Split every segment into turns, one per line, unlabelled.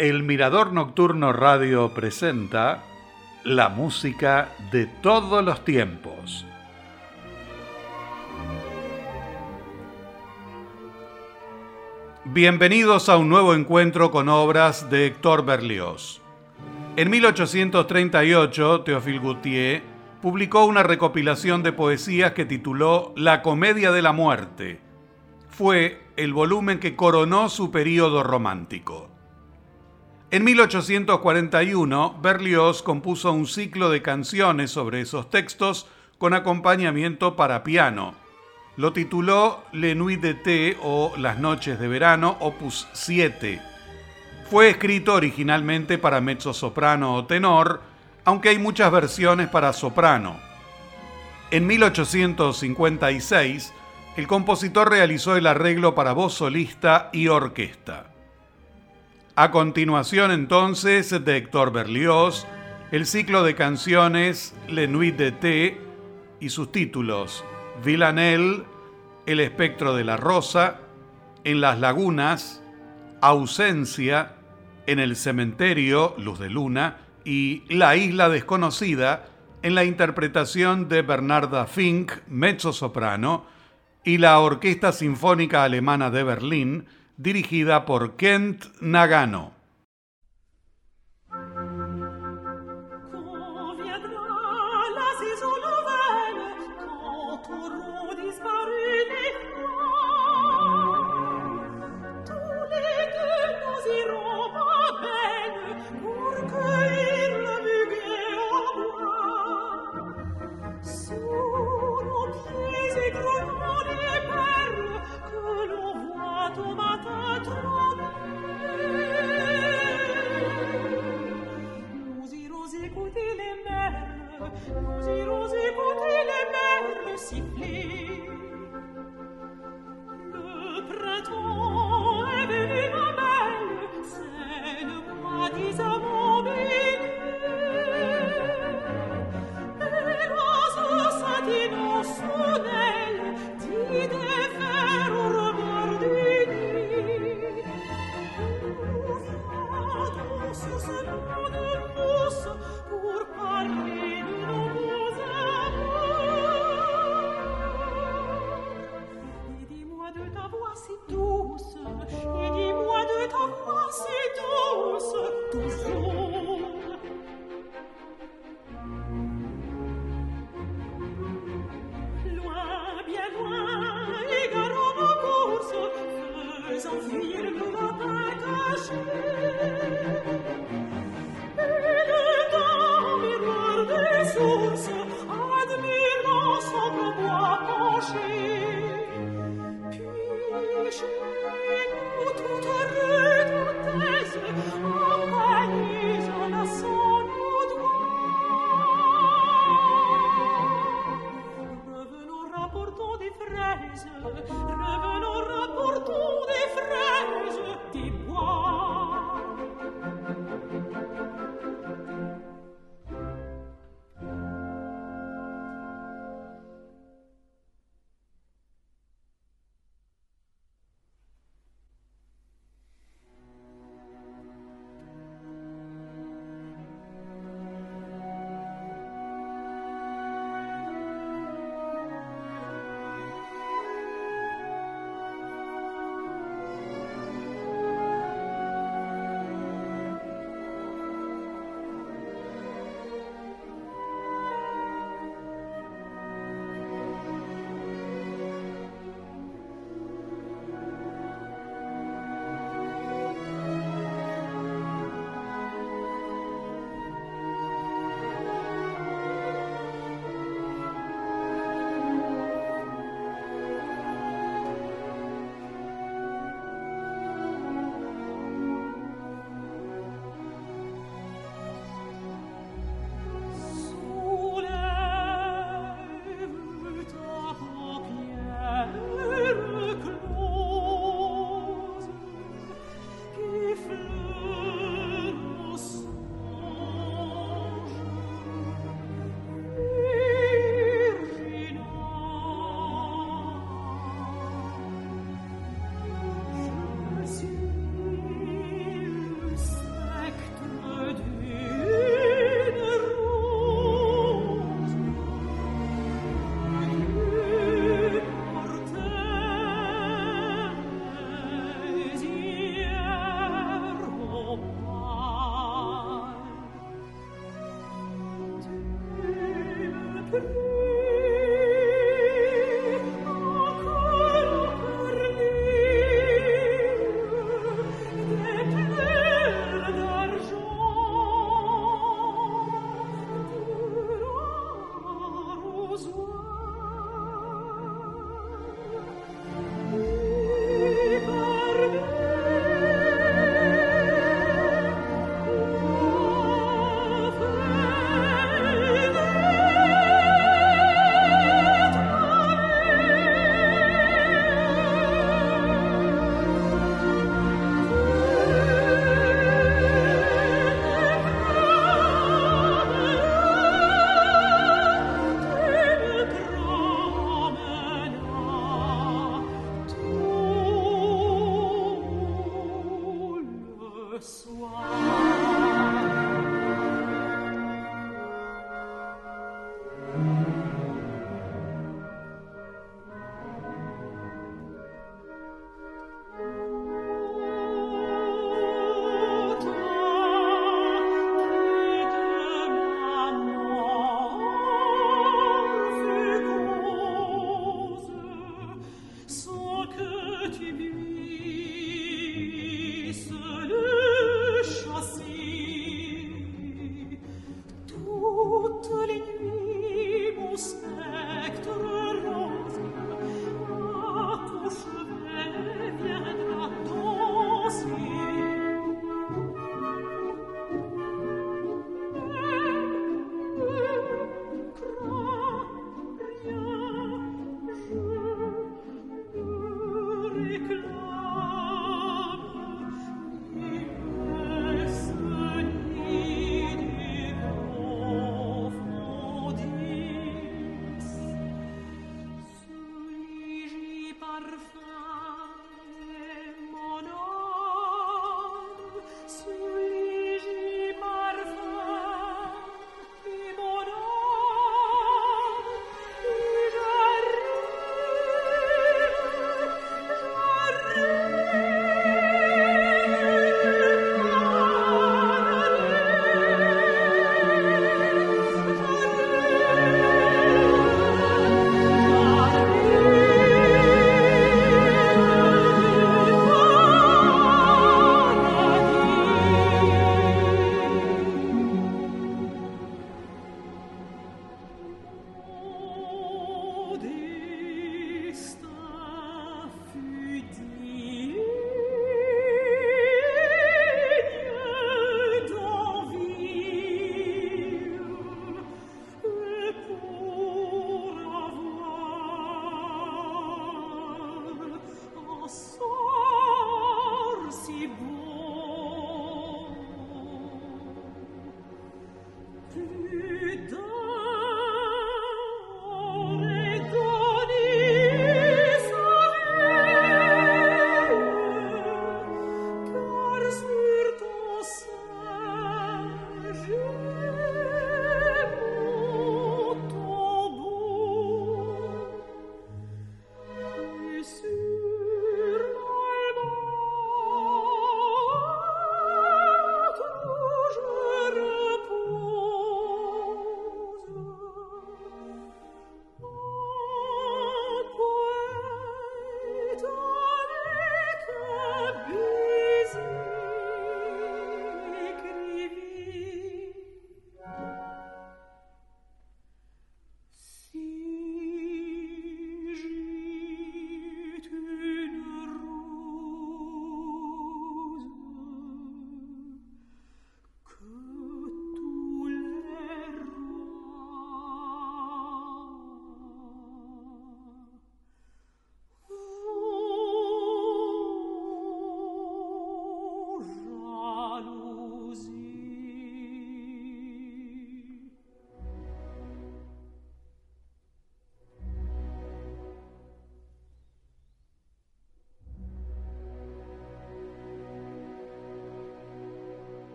El Mirador Nocturno Radio presenta la música de todos los tiempos. Bienvenidos a un nuevo encuentro con obras de Héctor Berlioz. En 1838, Théophile Gautier publicó una recopilación de poesías que tituló La Comedia de la Muerte. Fue el volumen que coronó su período romántico. En 1841, Berlioz compuso un ciclo de canciones sobre esos textos con acompañamiento para piano. Lo tituló Le Nuit d'été o Las Noches de Verano, opus 7. Fue escrito originalmente para mezzo-soprano o tenor, aunque hay muchas versiones para soprano. En 1856, el compositor realizó el arreglo para voz solista y orquesta. A continuación entonces de Héctor Berlioz, el ciclo de canciones Le Nuit d'été y sus títulos Villanelle, El espectro de la rosa, En las lagunas, Ausencia, En el cementerio, Luz de Luna y La isla desconocida en la interpretación de Bernarda Fink, mezzo soprano, y la Orquesta Sinfónica Alemana de Berlín, dirigida por Kent Nagano.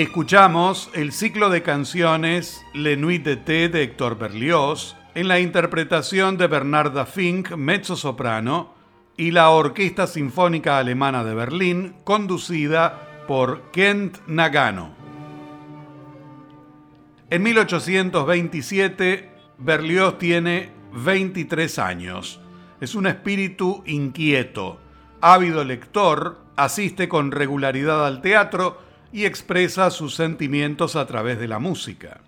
Escuchamos el ciclo de canciones Le Nuit d'été de Héctor Berlioz en la interpretación de Bernarda Fink, mezzo-soprano, y la Orquesta Sinfónica Alemana de Berlín, conducida por Kent Nagano. En 1827, Berlioz tiene 23 años. Es un espíritu inquieto, ávido lector, asiste con regularidad al teatro y expresa sus sentimientos a través de la música.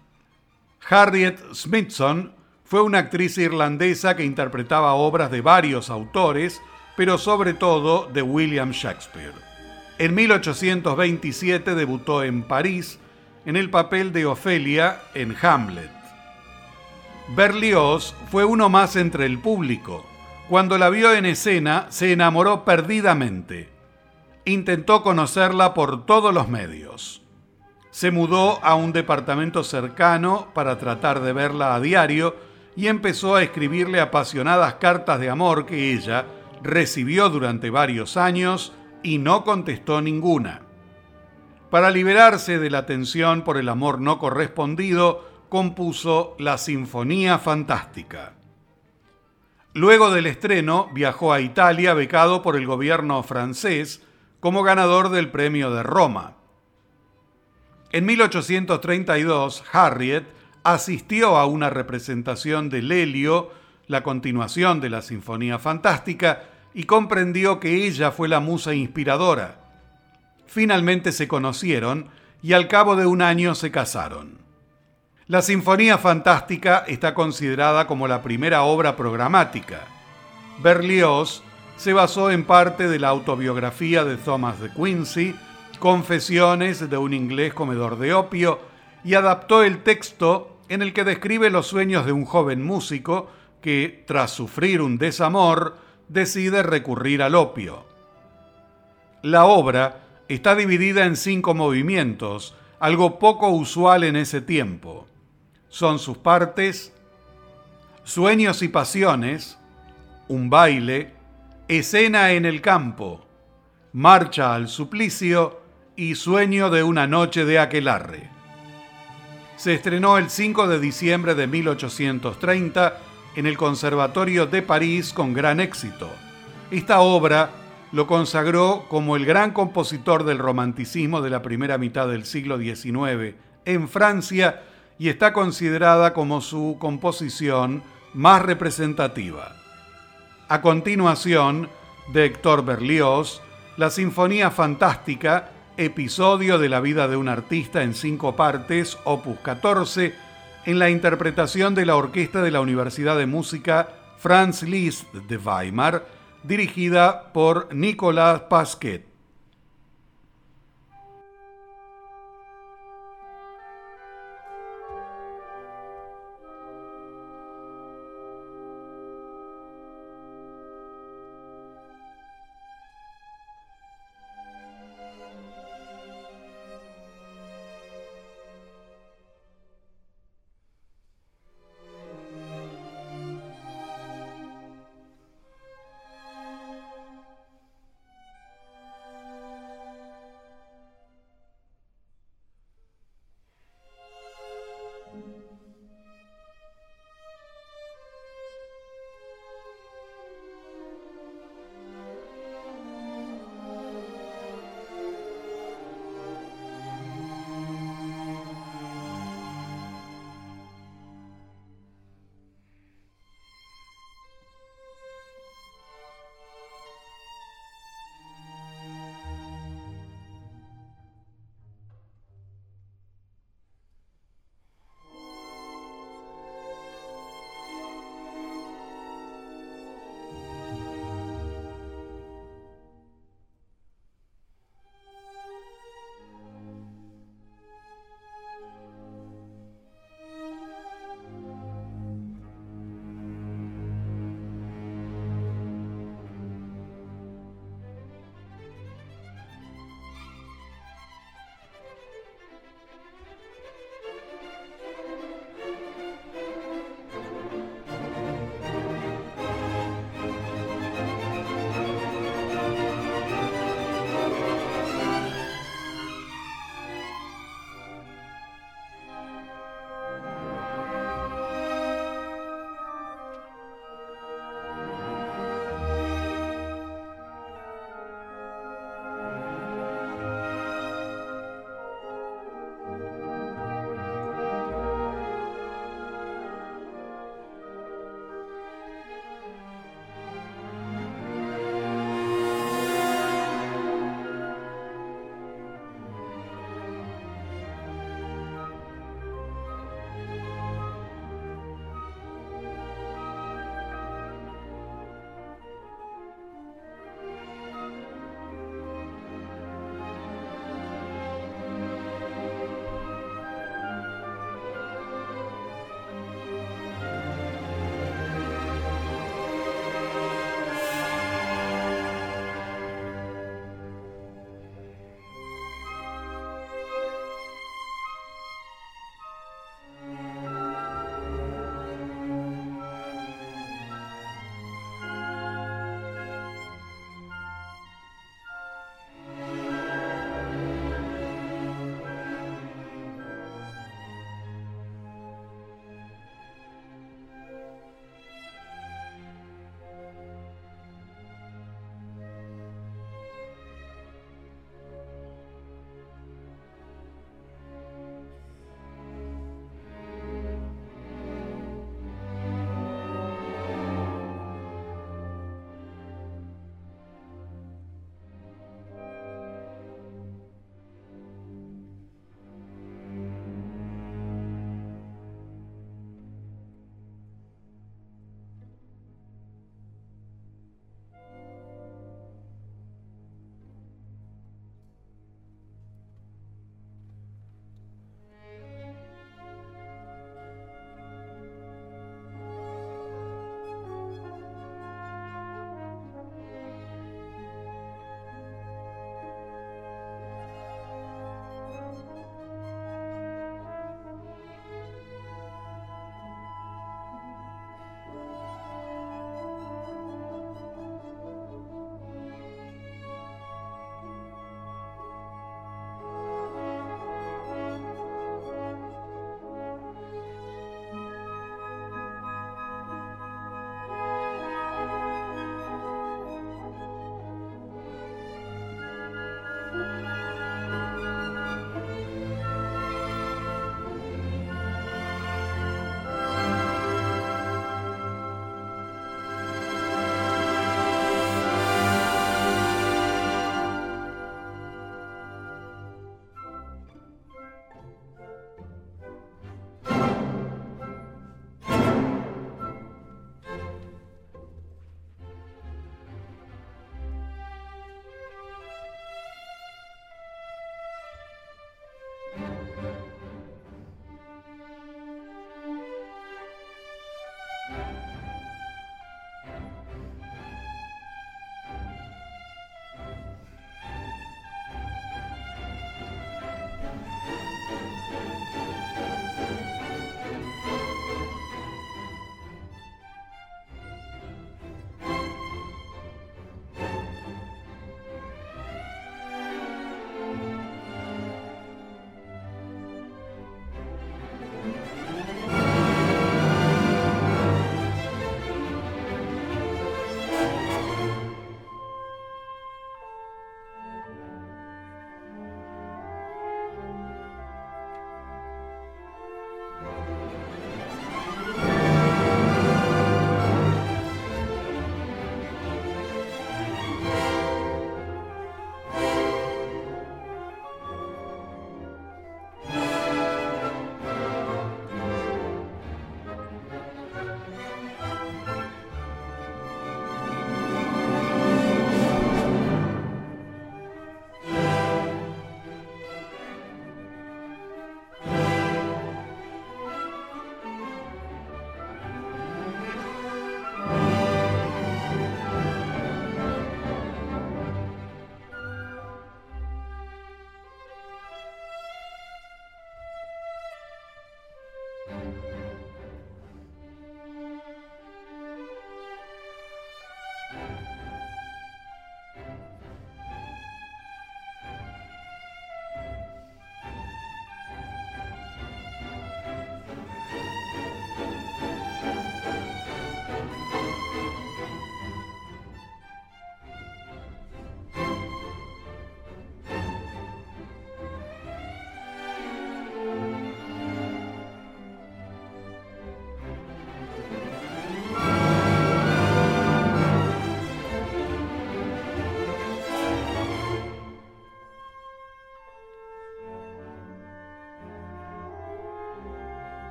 Harriet Smithson fue una actriz irlandesa que interpretaba obras de varios autores, pero sobre todo de William Shakespeare. En 1827 debutó en París en el papel de Ofelia en Hamlet. Berlioz fue uno más entre el público. Cuando la vio en escena, se enamoró perdidamente. Intentó conocerla por todos los medios. Se mudó a un departamento cercano para tratar de verla a diario y empezó a escribirle apasionadas cartas de amor que ella recibió durante varios años y no contestó ninguna. Para liberarse de la tensión por el amor no correspondido, compuso la Sinfonía Fantástica. Luego del estreno, viajó a Italia becado por el gobierno francés como ganador del Premio de Roma. En 1832, Harriet asistió a una representación de Lelio, la continuación de la Sinfonía Fantástica, y comprendió que ella fue la musa inspiradora. Finalmente se conocieron y al cabo de un año se casaron. La Sinfonía Fantástica está considerada como la primera obra programática. Berlioz se basó en parte de la autobiografía de Thomas de Quincy, Confesiones de un inglés comedor de opio, y adaptó el texto en el que describe los sueños de un joven músico que, tras sufrir un desamor, decide recurrir al opio. La obra está dividida en cinco movimientos, algo poco usual en ese tiempo. Son sus partes Sueños y Pasiones, un baile, Escena en el campo, Marcha al suplicio y Sueño de una noche de aquelarre. Se estrenó el 5 de diciembre de 1830 en el Conservatorio de París con gran éxito. Esta obra lo consagró como el gran compositor del romanticismo de la primera mitad del siglo XIX en Francia y está considerada como su composición más representativa. A continuación, de Héctor Berlioz, la Sinfonía Fantástica, episodio de la vida de un artista en cinco partes, opus 14, en la interpretación de la Orquesta de la Universidad de Música Franz Liszt de Weimar, dirigida por Nicolas Pasquet.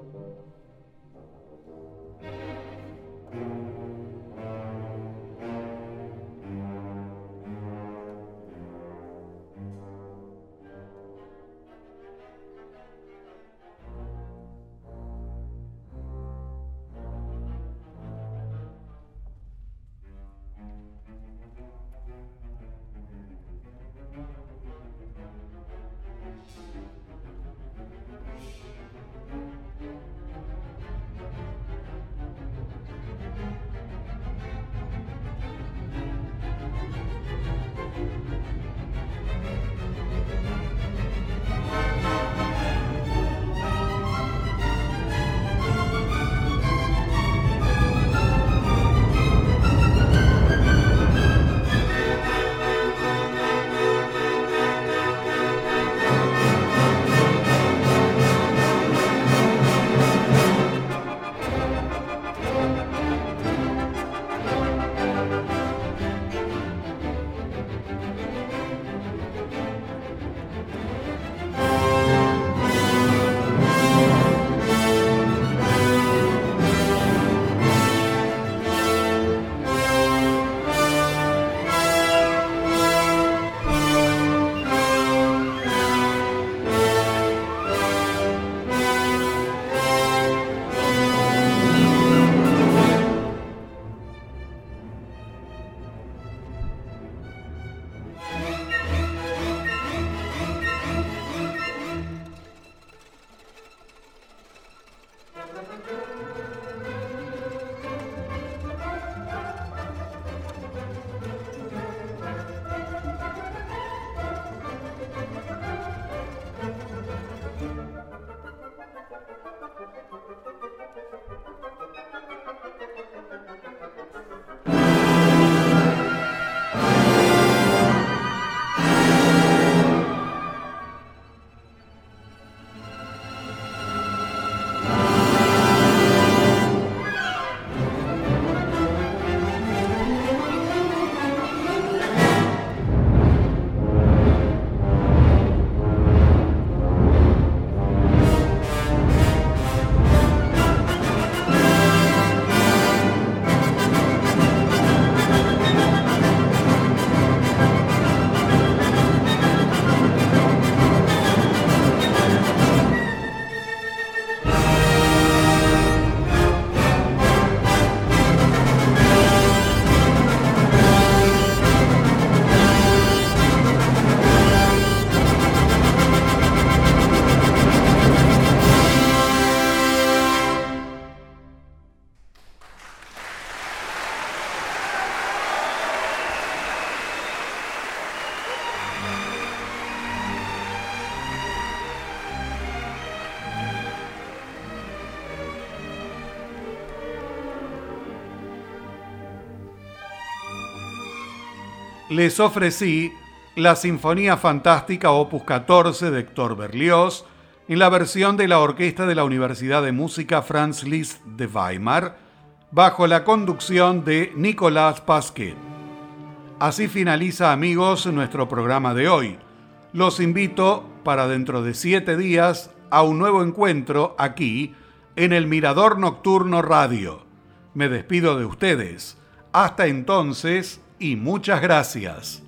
Thank you. Les ofrecí la Sinfonía Fantástica Opus 14 de Héctor Berlioz en la versión de la Orquesta de la Universidad de Música Franz Liszt de Weimar, bajo la conducción de Nicolás Pasquet. Así finaliza, amigos, nuestro programa de hoy. Los invito para dentro de siete días a un nuevo encuentro aquí en el Mirador Nocturno Radio. Me despido de ustedes. Hasta entonces, y muchas gracias.